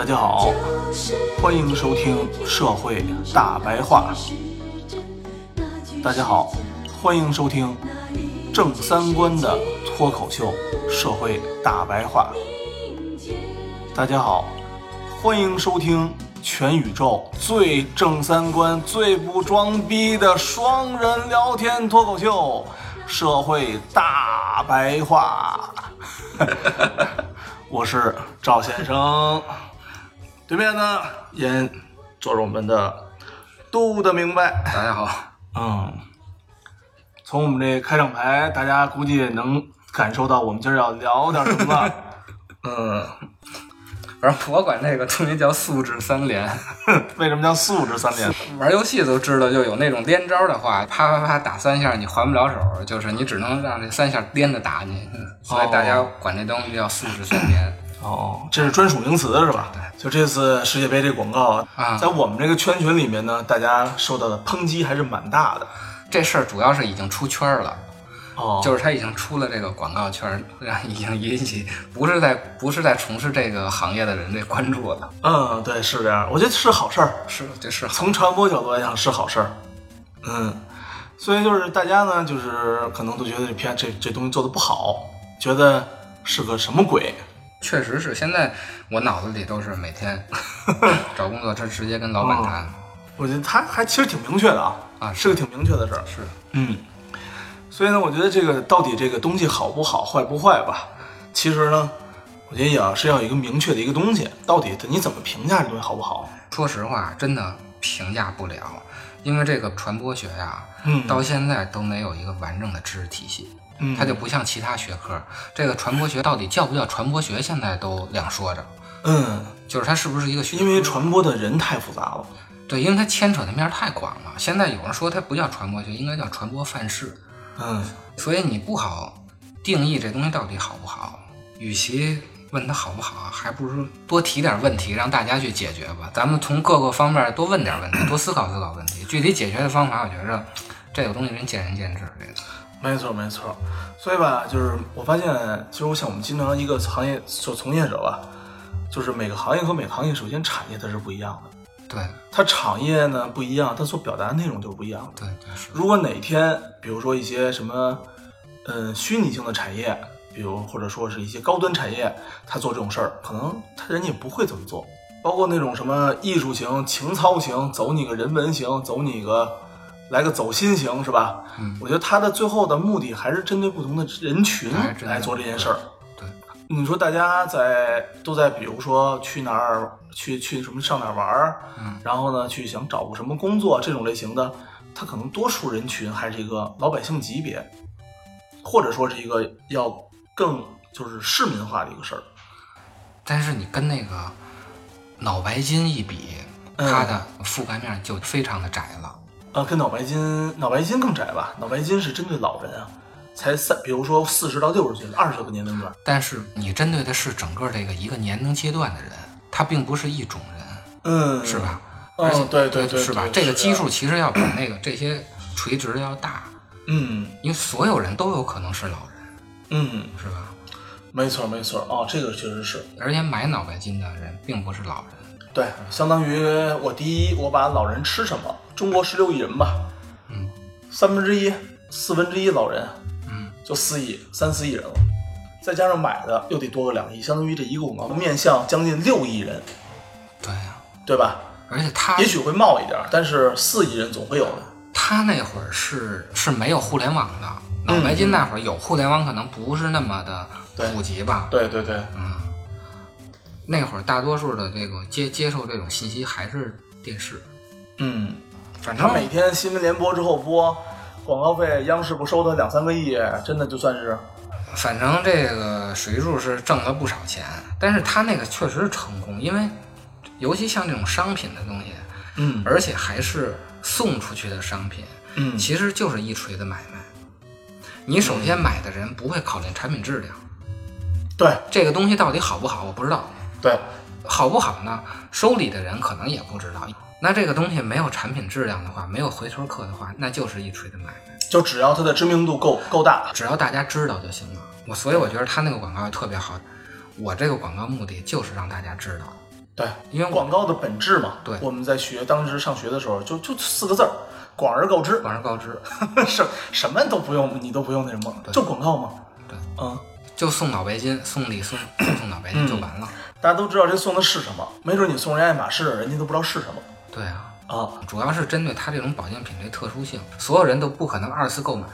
大家好欢迎收听《社会大白话》。大家好，欢迎收听正三观的脱口秀《社会大白话》。大家好，欢迎收听全宇宙最正三观、最不装逼的双人聊天脱口秀《社会大白话》。我是赵先生，对面呢也坐着我们的度的明白。大家好，嗯，从我们这开场牌，大家估计能感受到我们今儿要聊点什么。嗯，反正我管这个东西叫素质三连。为什么叫素质三连？玩游戏都知道，就有那种连招的话，啪啪啪打三下，你还不了手，就是你只能让这三下连着打你，所以大家管这东西叫素质三连。哦，这是专属名词是吧？对。就这次世界杯这广告啊在我们这个圈群里面呢，大家受到的抨击还是蛮大的。这事儿主要是已经出圈了。哦，就是他已经出了这个广告圈，让已经引起不是在不是在从事这个行业的人这关注了。嗯，对，是这样。我觉得是好事儿，是，这是好。从传播角度来讲是好事儿。嗯，所以就是大家呢，就是可能都觉得这片这这东西做的不好，觉得是个什么鬼。确实是，现在我脑子里都是每天 找工作，这直接跟老板谈。我觉得他还其实挺明确的啊，啊是个挺明确的事儿。是，嗯，所以呢，我觉得这个到底这个东西好不好、坏不坏吧，其实呢，我觉得也要是要有一个明确的一个东西，到底你怎么评价这东西好不好？说实话，真的评价不了，因为这个传播学呀，嗯到现在都没有一个完整的知识体系。嗯它就不像其他学科，这个传播学到底叫不叫传播学，现在都两说着。嗯，就是它是不是一个学科？因为传播的人太复杂了。对，因为它牵扯的面儿太广了。现在有人说它不叫传播学，应该叫传播范式。嗯，所以你不好定义这东西到底好不好。与其问它好不好，还不如多提点问题，让大家去解决吧。咱们从各个方面多问点问题，多思考思考问题。具体解决的方法，我觉着这个东西人见仁见智。这个没错没错。所以吧，就是我发现，其实我像我们经常一个行业做从业者吧，就是每个行业和每个行业，首先产业它是不一样的。对它产业呢不一样，它所表达的内容就是不一样的。对对是，如果哪天，比如说一些什么，嗯，虚拟性的产业，比如或者说是一些高端产业，他做这种事儿，可能他人家也不会怎么做。包括那种什么艺术型、情操型，走你个人文型，走你个来个走心型，是吧？嗯我觉得他的最后的目的还是针对不同的人群来做这件事儿。对你说大家在都在，比如说去哪儿去去什么上哪儿玩儿，嗯然后呢去想找个什么工作这种类型的，他可能多数人群还是一个老百姓级别，或者说是一个要更就是市民化的一个事儿。但是你跟那个脑白金一比，嗯它的覆盖面就非常的窄了。啊，跟脑白金脑白金更窄吧？脑白金是针对老人啊，才三，比如说四十到六十岁，二十个年龄段。但是你针对的是整个这个一个年龄阶段的人，他并不是一种人，嗯，是吧？嗯而且对对对是吧？这个基数其实要比那个这些垂直的要大，嗯因为所有人都有可能是老人，嗯，是吧？没错没错。哦，这个确实是。而且买脑白金的人并不是老人，对，相当于我第一，我把老人吃什么？中国十六亿人吧，嗯，三分之一、四分之一老人，嗯，就四亿、三四亿人了，再加上买的又得多个两亿，相当于这一个广告面向将近六亿人，对呀、对吧？而且他也许会冒一点，但是四亿人总会有的。他那会儿是是没有互联网的，脑白金那会儿有互联网，可能不是那么的普及吧。对对对，嗯，那会儿大多数的这个接接受这种信息还是电视，嗯，反正他每天新闻联播之后播广告费，央视不收他两三个亿，真的就算是反正这个水柱是挣了不少钱，但是他那个确实成功，因为尤其像这种商品的东西，嗯而且还是送出去的商品，嗯其实就是一锤子买卖。你首先买的人不会考虑产品质量，对这个东西到底好不好，我不知道。对，好不好呢？收礼的人可能也不知道。那这个东西没有产品质量的话，没有回头客的话，那就是一锤子买卖。就只要它的知名度够够大，只要大家知道就行了。我所以我觉得他那个广告特别好。我这个广告目的就是让大家知道，对，因为广告的本质嘛，对我们在学当时上学的时候就就四个字儿，广而告之，广而告之，什什么都不用，你都不用那什么，就广告嘛。对，嗯，就送脑白金，送礼送 送脑白金就完了。大家都知道这送的是什么，没准你送人爱马仕，人家都不知道是什么对啊，啊。主要是针对它这种保健品这特殊性，所有人都不可能二次购买，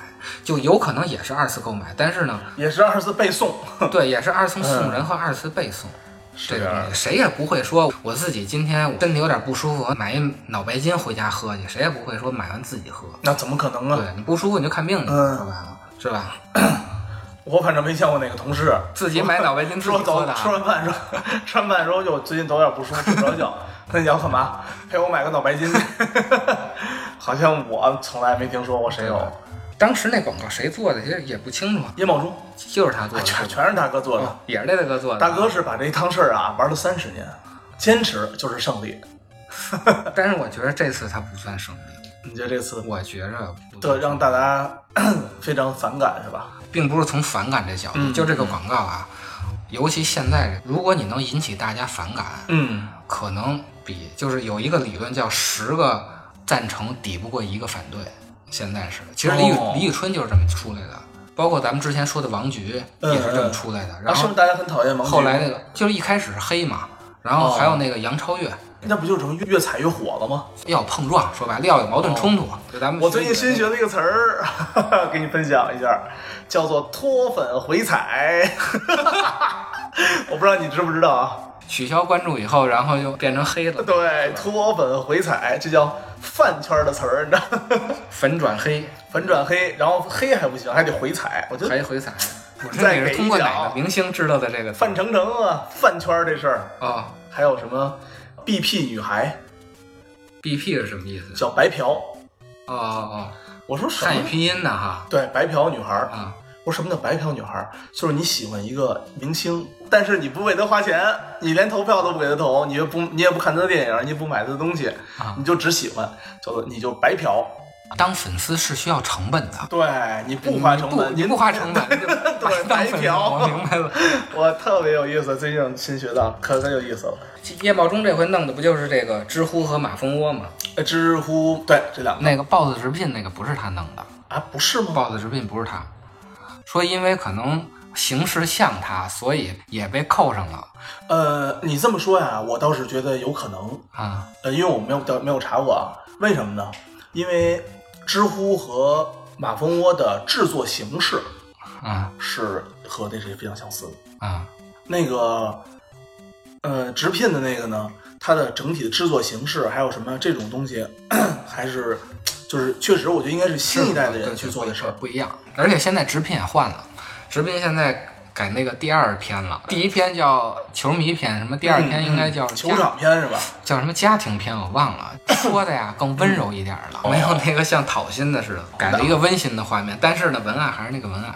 就有可能也是二次购买，但是呢，也是二次背送，对，也是二次送人和二次背诵。这个这样东西谁也不会说我自己今天我身体有点不舒服，我买一脑白金回家喝去，谁也不会说买完自己喝。那怎么可能啊？对你不舒服你就看病去，嗯说白了是吧？我反正没见过哪个同事自己买脑白金自走吃完饭说 吃完饭之后就最近走有点不舒服，睡不着觉。那你要干嘛？陪我买个脑白金去？好像我从来没听说过谁有。当时那广告谁做的，其实也不清楚，叶茂中就是他做的，全全是大哥做的。也是那大哥做的。大哥是把这一趟事儿啊玩了三十年，坚持就是胜利。但是我觉得这次他不算胜利，你觉得这次我觉着不对让大家 非常反感是吧？并不是从反感这角度，嗯就这个广告啊，尤其现在，如果你能引起大家反感，嗯，可能比就是有一个理论叫十个赞成抵不过一个反对，现在是，其实李宇、哦。李宇春就是这么出来的，包括咱们之前说的王菊嗯也是这么出来的，啊，然后是不是大家很讨厌王菊？后来那个就是一开始是黑嘛，然后还有那个杨超越。那不就成越越踩越火了吗？要碰撞，说白了要有矛盾冲突。就咱们哦我最近新学学了一个词儿，给你分享一下，叫做脱粉回踩。我不知道你知不知道啊？取消关注以后，然后就变成黑了，对，脱粉回踩，这叫饭圈的词儿，你知道吗？粉转黑，粉转黑，然后黑还不行，还得回踩。我觉得还回踩。再给一你是通过哪个明星知道的这个词范丞丞啊，饭圈这事儿，哦还有什么 BP 女孩，BP 是什么意思？叫白嫖，哦哦哦，我说什么？汉语拼音的哈对，白嫖女孩儿。啊，我说什么叫白嫖女孩儿？就是你喜欢一个明星，但是你不为他花钱，你连投票都不给他投，你也不你也不看他的电影，你也不买他的东西，啊你就只喜欢，叫做你就白嫖。当粉丝是需要成本的，对，你不花成本，您你不花成本，对当粉丝白嫖我明白了。我特别有意思，最近新学到，可可有意思了。叶茂中这回弄的不就是这个知乎和马蜂窝吗？呃知乎对这两个那个 BOSS 直聘那个不是他弄的啊，不是吗？，BOSS 直聘不是他，说因为可能形式像他，所以也被扣上了呃，你这么说呀，我倒是觉得有可能。啊。呃，因为我没有调没有查过啊，为什么呢？因为知乎和马蜂窝的制作形式啊是和那谁非常相似的。啊那个，呃，直聘的那个呢，它的整体的制作形式还有什么这种东西，还是就是确实，我觉得应该是新一代的人去做的事儿。不一样。而且现在直聘也换了，直聘现在改那个第二篇了，第一篇叫球迷篇，什么第二篇应该叫嗯球家场篇是吧？叫什么家庭篇，我忘了，说的呀更温柔一点了，哦没有那个像讨薪的似的，改了一个温馨的画面，但是呢，文案还是那个文案，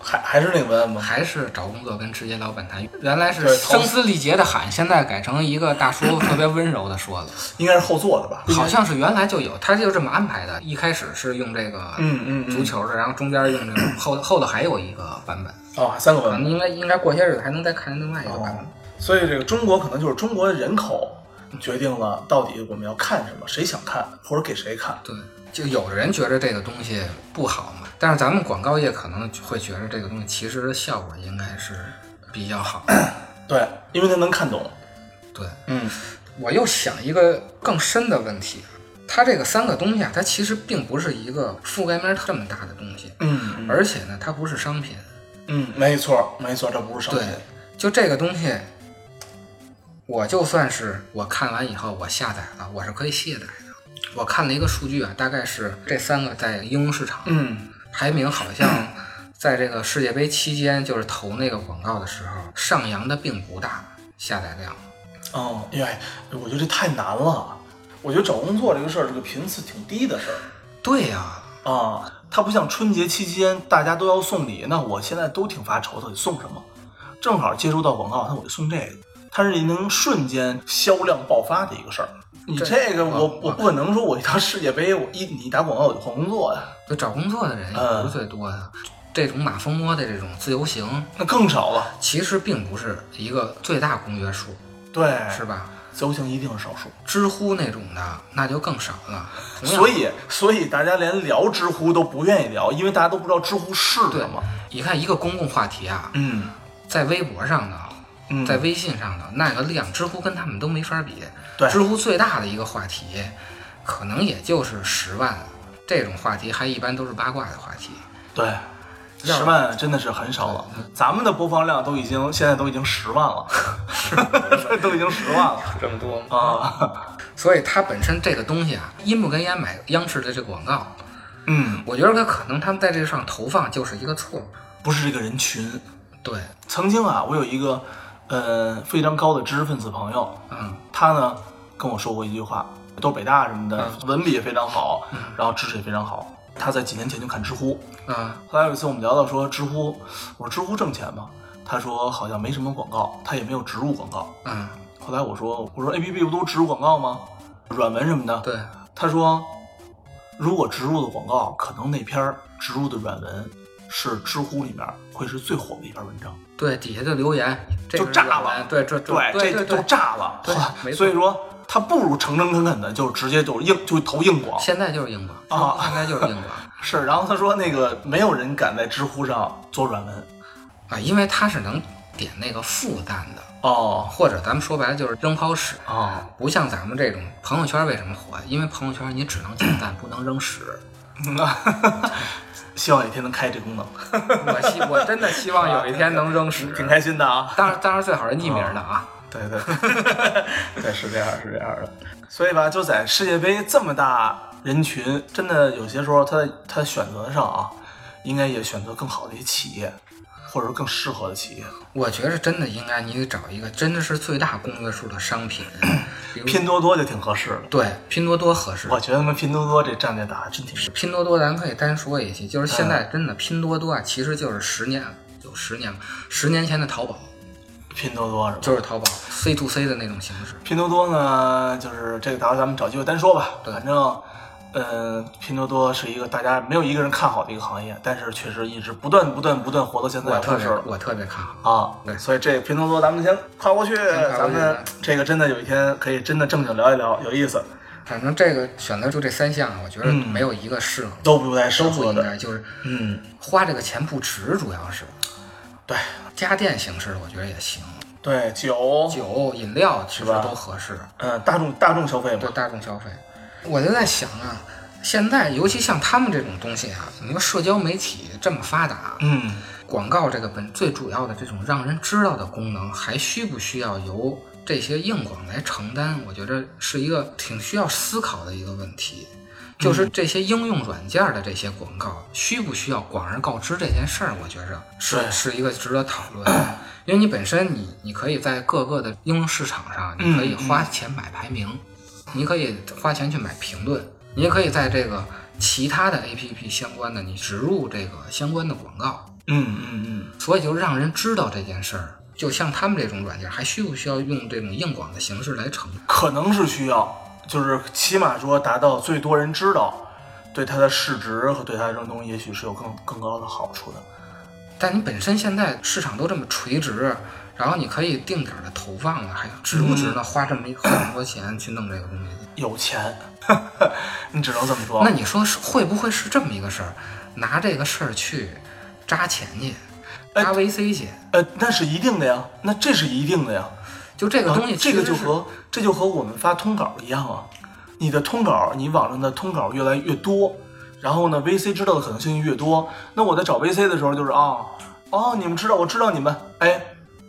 还还是那个文案吗？还是找工作跟直接老板谈。原来是声嘶力竭的喊，现在改成一个大叔 特别温柔的说了，应该是后做的吧？好像是原来就有，他就这么安排的。一开始是用这个嗯嗯嗯足球的，然后中间用这个后后头还有一个版本，哦，三个文案。可能应该应该过些日子还能再看另外一个版本。所以这个中国可能就是中国的人口决定了到底我们要看什么，谁想看或者给谁看。对，就有的人觉得这个东西不好嘛，但是咱们广告业可能会觉得这个东西其实效果应该是比较好。对，因为他能看懂。对，嗯，我又想一个更深的问题，它这个三个东西啊，它其实并不是一个覆盖面这么大的东西，嗯而且呢，它不是商品。嗯，没错没错，这不是商对品。，就这个东西，我就算是我看完以后我下载了，我是可以卸载的。我看了一个数据啊，大概是这三个在应用市场嗯排名好像 在这个世界杯期间，就是投那个广告的时候，上扬的并不大下载量。哦，因为我觉得这太难了。我觉得找工作这个事儿是个频次挺低的事儿。对呀、啊，它不像春节期间大家都要送礼，那我现在都挺发愁的，得送什么？正好接收到广告，那我就送这个，它是能瞬间销量爆发的一个事儿。你这这个我我我不可能说我一到世界杯，我一你打广告我就换工作呀，就找工作的人也不是最多的。这种马蜂窝的这种自由行，那更少了。其实并不是一个最大公约数，对，是吧？自由行一定是少数。知乎那种的那就更少了。所以，所以大家连聊知乎都不愿意聊，因为大家都不知道知乎是对什么。，你看一个公共话题啊，嗯在微博上的，嗯，在微信上的那个量，知乎跟他们都没法比。对知乎最大的一个话题，可能也就是十万。这种话题还一般都是八卦的话题。对，要十万真的是很少了。咱们的播放量都已经现在都已经十万了 都已经十万了这么多啊。所以它本身这个东西啊，阴不跟烟买央视的这个广告，嗯，我觉得它可能他们在这上投放就是一个错。不是这个人群。对，曾经啊，我有一个呃非常高的知识分子朋友，嗯他呢跟我说过一句话，都北大什么的，文笔也非常好，然后知识也非常好。他在几年前就看知乎，嗯后来有一次我们聊到说知乎，我说知乎挣钱吗？他说好像没什么广告，他也没有植入广告。嗯，后来我说我说 A P P 不都植入广告吗？软文什么的。对，他说如果植入的广告，可能那篇儿植入的软文是知乎里面会是最火的一篇文章，对，底下的留言这就炸了对，这对，这就炸了。对所以说他不如诚诚恳恳的就直接就硬就投硬广。现在就是硬广啊现在就是硬广 是，然后他说那个没有人敢在知乎上做软文。啊，因为他是能点那个负赞的，哦或者咱们说白了就是扔抛屎。哦，不像咱们这种朋友圈为什么火？因为朋友圈你只能点赞，不能扔屎。希望有一天能开这功能，我希我真的希望有一天能扔屎。挺开心的啊。当然，当然最好是匿名的啊。对对，对，是这样，是这样的。所以吧，就在世界杯这么大人群，真的有些时候他他选择上啊，应该也选择更好的一些企业，或者说更适合的企业。我觉得真的应该你得找一个真的是最大公约数的商品，比如拼多多就挺合适的，对拼多多合适。我觉得他们拼多多这战略打的真挺实。拼多多咱可以单说一期，就是现在真的拼多多啊，其实就是十年有十年了，十年前的淘宝拼多多是吧？就是淘宝 C to C 的那种形式。拼多多呢，就是这个，到时候咱们找机会单说吧。对反正，呃，拼多多是一个大家没有一个人看好的一个行业，但是确实一直不断不断不断活到现在，我特别我特别看好。啊。对所以这个拼多多咱们先跨过去，咱们这个真的有一天可以真的正经聊一聊，有意思，反正这个选择就这三项啊，我觉得嗯没有一个适合，都不太适都不合的。应该，就是嗯，花这个钱不值，主要是对家电形式的，我觉得也行，对，酒，酒、饮料其实都合适，嗯，大众大众消费嘛对，大众消费。我就在想啊，现在尤其像他们这种东西啊，你说社交媒体这么发达，嗯，广告这个本最主要的这种让人知道的功能，还需不需要由这些硬广来承担？我觉得是一个挺需要思考的一个问题。就是这些应用软件的这些广告，需不需要广而告之这件事儿？我觉着是是一个值得讨论的，因为你本身你你可以在各个的应用市场上，你可以花钱买排名，你可以花钱去买评论，你也可以在这个其他的 APP 相关的，你植入这个相关的广告，嗯嗯嗯，所以就让人知道这件事儿。就像他们这种软件，还需不需要用这种硬广的形式来承？可能是需要，就是起码说达到最多人知道，对它的市值和对它这种东西，也许是有更更高的好处的。但你本身现在市场都这么垂直，然后你可以定点的投放了，还值不值得花这么一花这么多钱去弄这个东西？有钱，你只能这么说。那你说是会不会是这么一个事儿？拿这个事儿去扎钱去，哎扎 VC 去，呃，那是一定的呀，那这是一定的呀。就这个东西啊这个就和这就和我们发通稿一样啊。你的通稿，你网上的通稿越来越多，然后呢，VC 知道的可能性越多。那我在找 VC 的时候，就是啊，哦，你们知道，我知道你们，哎，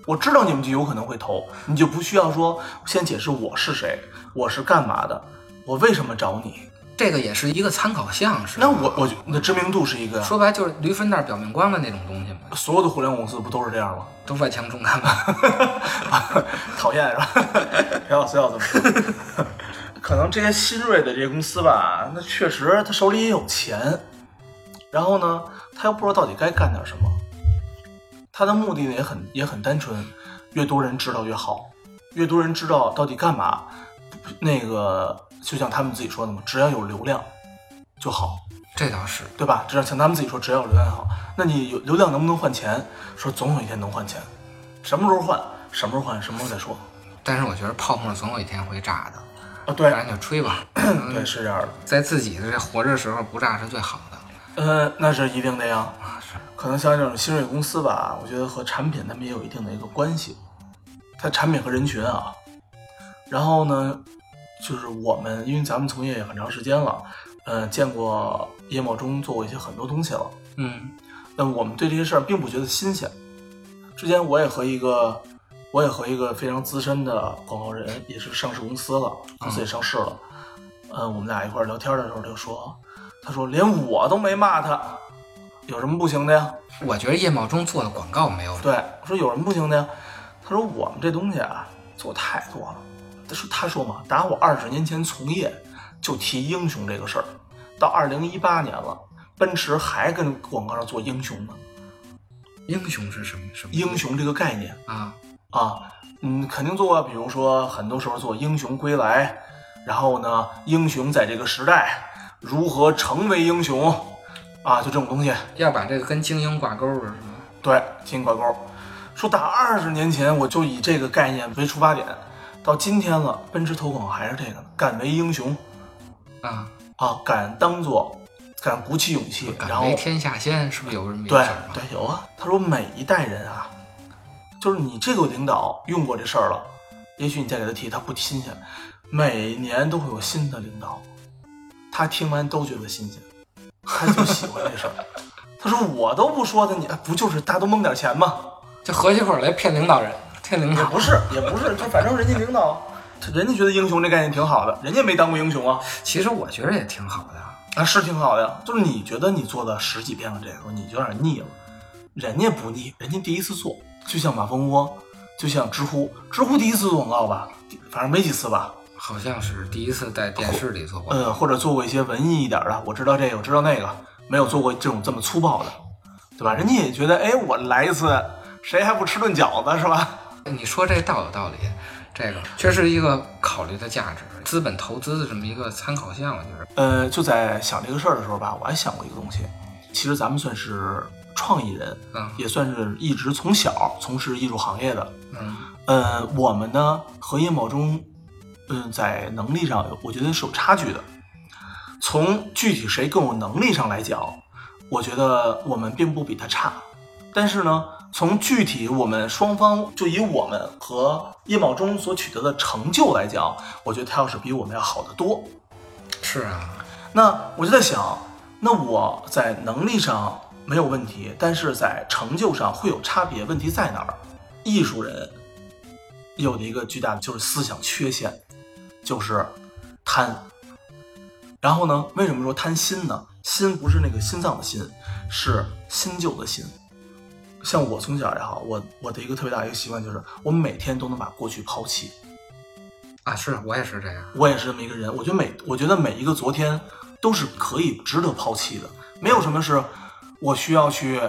我知道你们就有可能会投，你就不需要说先解释我是谁，我是干嘛的，我为什么找你，这个也是一个参考项，是吧那我我觉那知名度是一个呀，说白就是驴粪蛋表面光的那种东西嘛，所有的互联网公司不都是这样吗？都外强中干嘛。讨厌是吧？不要非要这么说。可能这些新锐的这些公司吧，那确实他手里也有钱，然后呢，他又不知道到底该干点什么。他的目的呢也很也很单纯，越多人知道越好，越多人知道到底干嘛，那个就像他们自己说的嘛，只要有流量就好。这倒是，对吧？只要像他们自己说，只要有流量好，那你有流量能不能换钱？说总有一天能换钱，什么时候换？什么时候换？什么时候再说？但是我觉得泡沫总有一天会炸的，啊，对，咱就吹吧。对，是这样的。在自己的这活着的时候不炸是最好的。呃，那是一定的呀。啊，是可能像这种新锐公司吧，我觉得和产品他们也有一定的一个关系。它产品和人群啊，然后呢，就是我们因为咱们从业也很长时间了，呃，见过叶茂中做过一些很多东西了。嗯那我们对这些事儿并不觉得新鲜。之前我也和一个，我也和一个非常资深的广告人，也是上市公司了，公司也上市了。呃，我们俩一块儿聊天的时候，他就说，他说连我都没骂他，有什么不行的呀？我觉得叶茂中做的广告没有对，我说有什么不行的呀？他说我们这东西啊，做太多了。他说他说嘛，打我二十年前从业就提英雄这个事儿，到二零一八年了，奔驰还跟广告上做英雄呢。英雄是什么什么英雄这个概念啊？啊，嗯，肯定做过，比如说很多时候做英雄归来，然后呢，英雄在这个时代如何成为英雄啊，就这种东西。要把这个跟精英挂钩的是吗？对，精英挂钩。说打二十年前我就以这个概念为出发点，到今天了，奔驰投广还是这个呢，敢为英雄啊，啊，敢当做，敢鼓起勇气，然后敢为天下先，是不是有这么一对句儿吗？对有啊。他说每一代人啊，就是你这个领导用过这事儿了，也许你再给他提，他不新鲜。每年都会有新的领导，他听完都觉得新鲜，他就喜欢这事儿。他说我都不说他，你不就是大家都蒙点钱吗？就合起伙来骗领导人，骗领导也不是，也不是，就反正人家领导，他人家觉得英雄这概念挺好的，人家没当过英雄啊，其实我觉得也挺好的。啊是挺好的呀。就是你觉得你做了十几遍了这个，你就有点腻了，人家不腻，人家第一次做，就像马蜂窝，就像知乎，知乎第一次做广告吧，反正没几次吧，好像是第一次在电视里做过。呃，或者做过一些文艺一点的，我知道这个，我知道那个，没有做过这种这么粗暴的，对吧？人家也觉得，哎，我来一次，谁还不吃顿饺子是吧？你说这倒有道理，这个确实是一个考虑的价值，资本投资的这么一个参考项，我觉得。呃，就在想这个事儿的时候吧，我还想过一个东西，其实咱们算是创意人，嗯也算是一直从小从事艺术行业的。嗯呃，我们呢和叶茂中，嗯、在能力上，我觉得是有差距的。从具体谁更有能力上来讲，我觉得我们并不比他差。但是呢，从具体我们双方就以我们和叶茂中所取得的成就来讲，我觉得他要是比我们要好得多。是啊，那我就在想，那我在能力上没有问题，但是在成就上会有差别，问题在哪儿？艺术人有的一个巨大的就是思想缺陷，就是贪。然后呢，为什么说贪心呢？心不是那个心脏的心，是新旧的心。像我从小也好，我我的一个特别大的一个习惯就是，我每天都能把过去抛弃。啊，是我也是这样。我也是这么一个人。我觉得每我觉得每一个昨天都是可以值得抛弃的，没有什么是我需要去，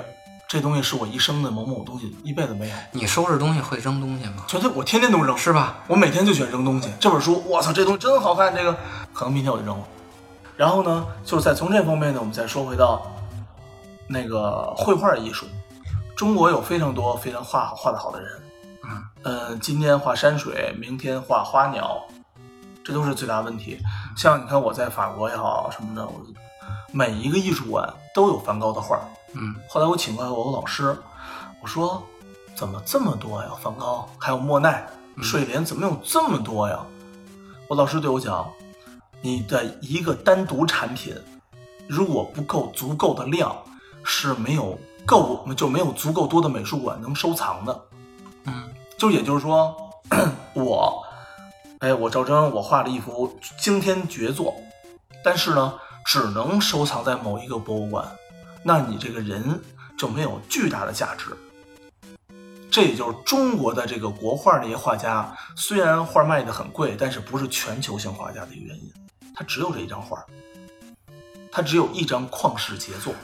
这东西是我一生的某某东西，一辈子没有。你收拾东西会扔东西吗？绝对我天天都扔，是吧？我每天就喜欢扔东西。这本书，我操，这东西真好看，这个可能明天我就扔了。然后呢，就是在从这方面呢，我们再说回到那个绘画艺术，中国有非常多非常画画的好的人，嗯嗯，今天画山水，明天画花鸟，这都是最大的问题。像你看我在法国也好什么的，我每一个艺术馆都有梵高的画儿。嗯后来我请过来我老师，我说怎么这么多呀？梵高还有莫奈、睡莲，怎么有这么多呀？我老师对我讲，你的一个单独产品如果不够足够的量，是没有够就没有足够多的美术馆能收藏的。嗯就也就是说，我，哎，我赵征，我画了一幅惊天绝作，但是呢，只能收藏在某一个博物馆，那你这个人就没有巨大的价值。这也就是中国的这个国画那些画家，虽然画卖的很贵，但是不是全球性画家的一个原因。他只有这一张画，他只有一张旷世杰作。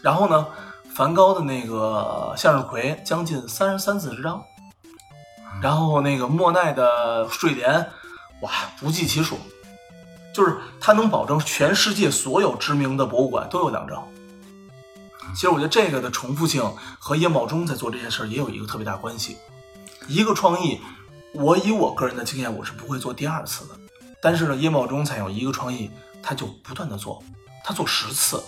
然后呢，梵高的那个向日葵将近三十三四十张，然后那个莫奈的睡莲，哇，不计其数。就是他能保证全世界所有知名的博物馆都有两张。其实我觉得这个的重复性和叶茂中在做这件事儿也有一个特别大关系。一个创意，我以我个人的经验，我是不会做第二次的。但是呢，叶茂中采用一个创意，他就不断的做，他做十次，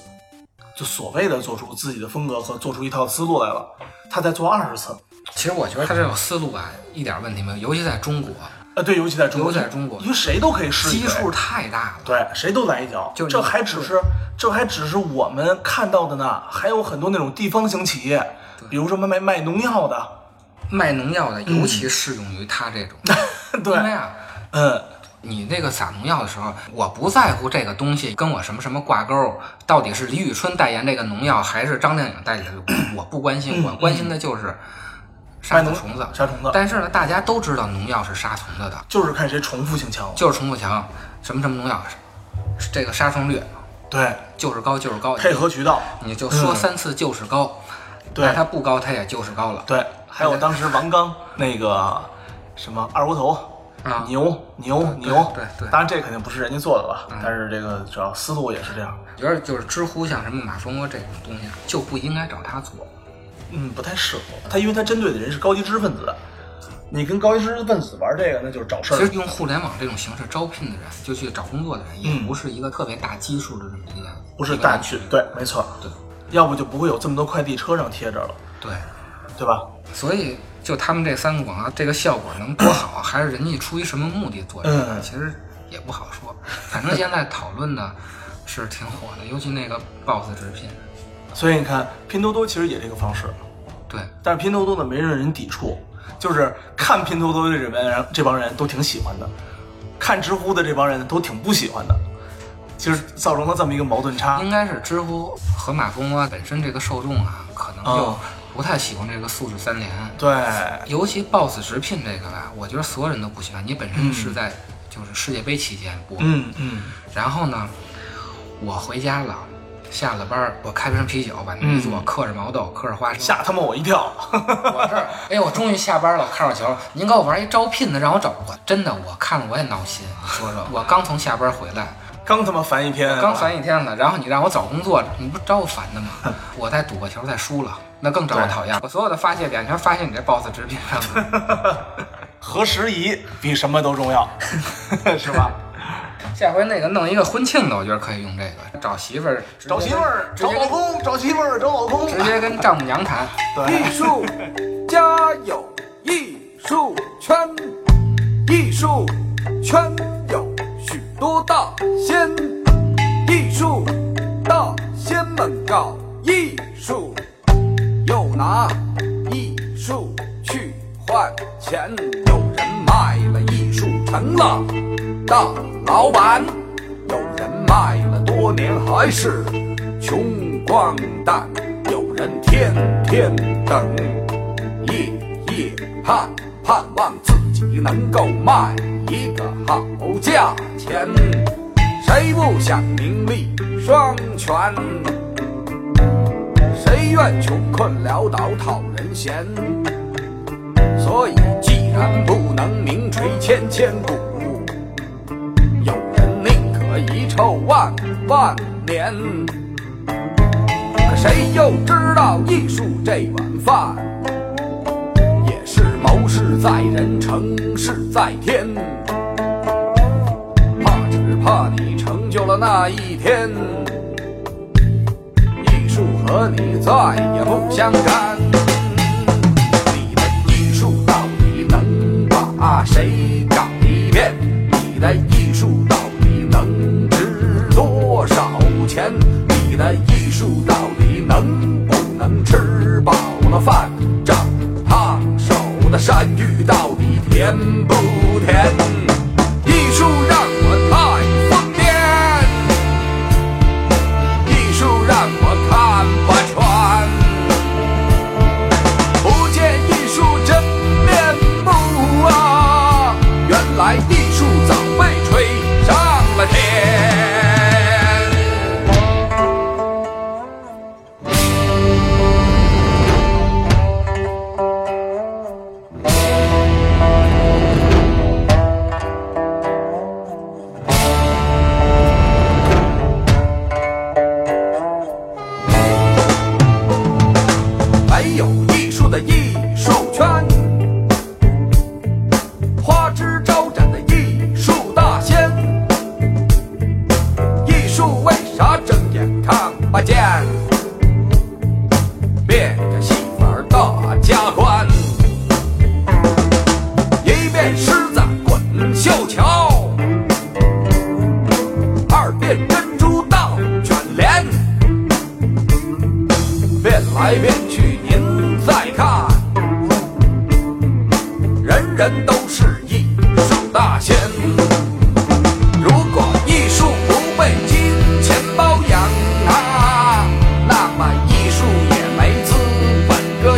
就所谓的做出自己的风格和做出一套思路来了，他再做二十次。其实我觉得他这种思路啊，一点问题没有，尤其在中国，呃，对，尤其在中国，尤其在中国因为谁都可以试基数太大了。对，谁都来一脚。就这还只是这还只是我们看到的呢，还有很多那种地方型企业，比如说卖卖农药的，卖农药的尤其适用于他这种，对因，为啊，嗯，你那个撒农药的时候，我不在乎这个东西跟我什么什么挂钩，到底是李宇春代言这个农药，还是张靓颖代言的，我不关心，嗯我关心的就是杀虫子。杀虫子，但是呢，大家都知道农药是杀虫子的，就是看谁重复性强。就是重复强，什么什么农药，这个杀虫率。对，就是高就是高，配合渠道，你就说嗯三次就是高，对。那它不高它也就是高了。对，还有当时王刚那个什么二锅头。啊。牛牛牛，对对。当然这肯定不是人家做的吧，嗯。但是这个主要思路也是这样，我觉得就是知乎像什么马蜂窝这种东西啊，就不应该找他做。嗯，不太适合。他，因为他针对的人是高级知识分子，你跟高级知识分子玩这个，那就是找事儿其实。用互联网这种形式招聘的人，就去找工作的人，也嗯。不是一个特别大基数的这么一个，不是大群，对，没错，对。要不就不会有这么多快递车上贴着了，对，对吧？所以就他们这三个广告，这个效果能多好，还是人家出于什么目的做这个，嗯。其实也不好说。反正现在讨论的是挺火的，尤其那个 BOSS 直聘，所以你看，拼多多其实也这个方式，对，但是拼多多呢没人人抵触，就是看拼多多的这帮人，这帮人都挺喜欢的，看知乎的这帮人都挺不喜欢的，其实造成了这么一个矛盾差。应该是知乎和马蜂窝本身这个受众啊，可能就嗯不太喜欢这个素质三连。对，尤其 BOSS 直聘这个吧，我觉得所有人都不喜欢。你本身是在就是世界杯期间播，嗯嗯，然后呢，我回家了，下了班儿，我开瓶啤酒，把那一坐，嗑着毛豆，嗑着花生。吓他妈我一跳。我这儿，哎，我终于下班了，我看会儿球。您给我玩一招聘的，让我找我真的，我看了我也闹心。你说说，我刚从下班回来，刚他妈烦一天，刚烦一天了，然后你让我找工作，你不招我烦的吗？我再赌个球再输了，那更招人讨厌。我所有的发泄点全发泄你这 boss 直聘上了。合时宜比什么都重要，是吧？下回那个弄一个婚庆的，我觉得可以用这个，找媳妇儿，找媳妇儿，找老公，找媳妇儿，找老公。直接跟丈母娘谈。对，艺术家有艺术圈，艺术圈有许多大仙，艺术大仙们搞艺术，又拿艺术去换钱，有人卖了艺术成了大老板，有人卖了多年还是穷光蛋，有人天天等，夜夜盼，盼望自己能够卖一个好价钱。谁不想名利双全？谁愿穷困潦倒讨人嫌？所以，既然不能名垂千千古，有人宁可遗臭万万年。可谁又知道艺术这碗饭，也是谋事在人，成事在天。怕只怕你成就了那一天，和你再也不相干。你的艺术到底能把谁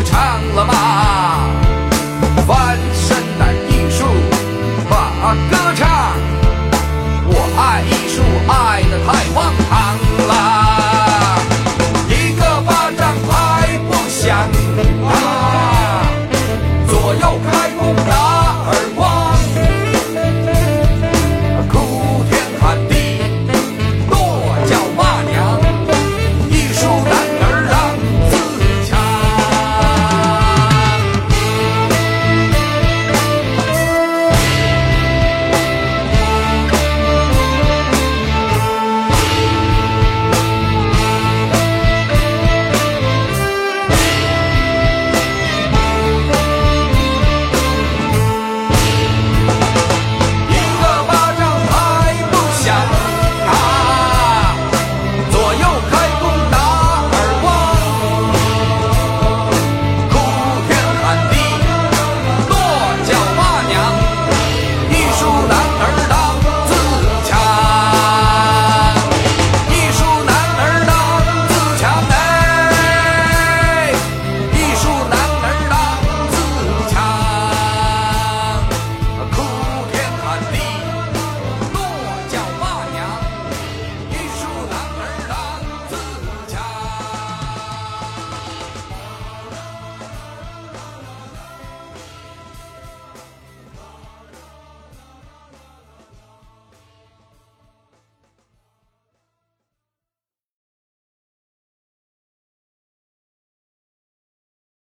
唱了吗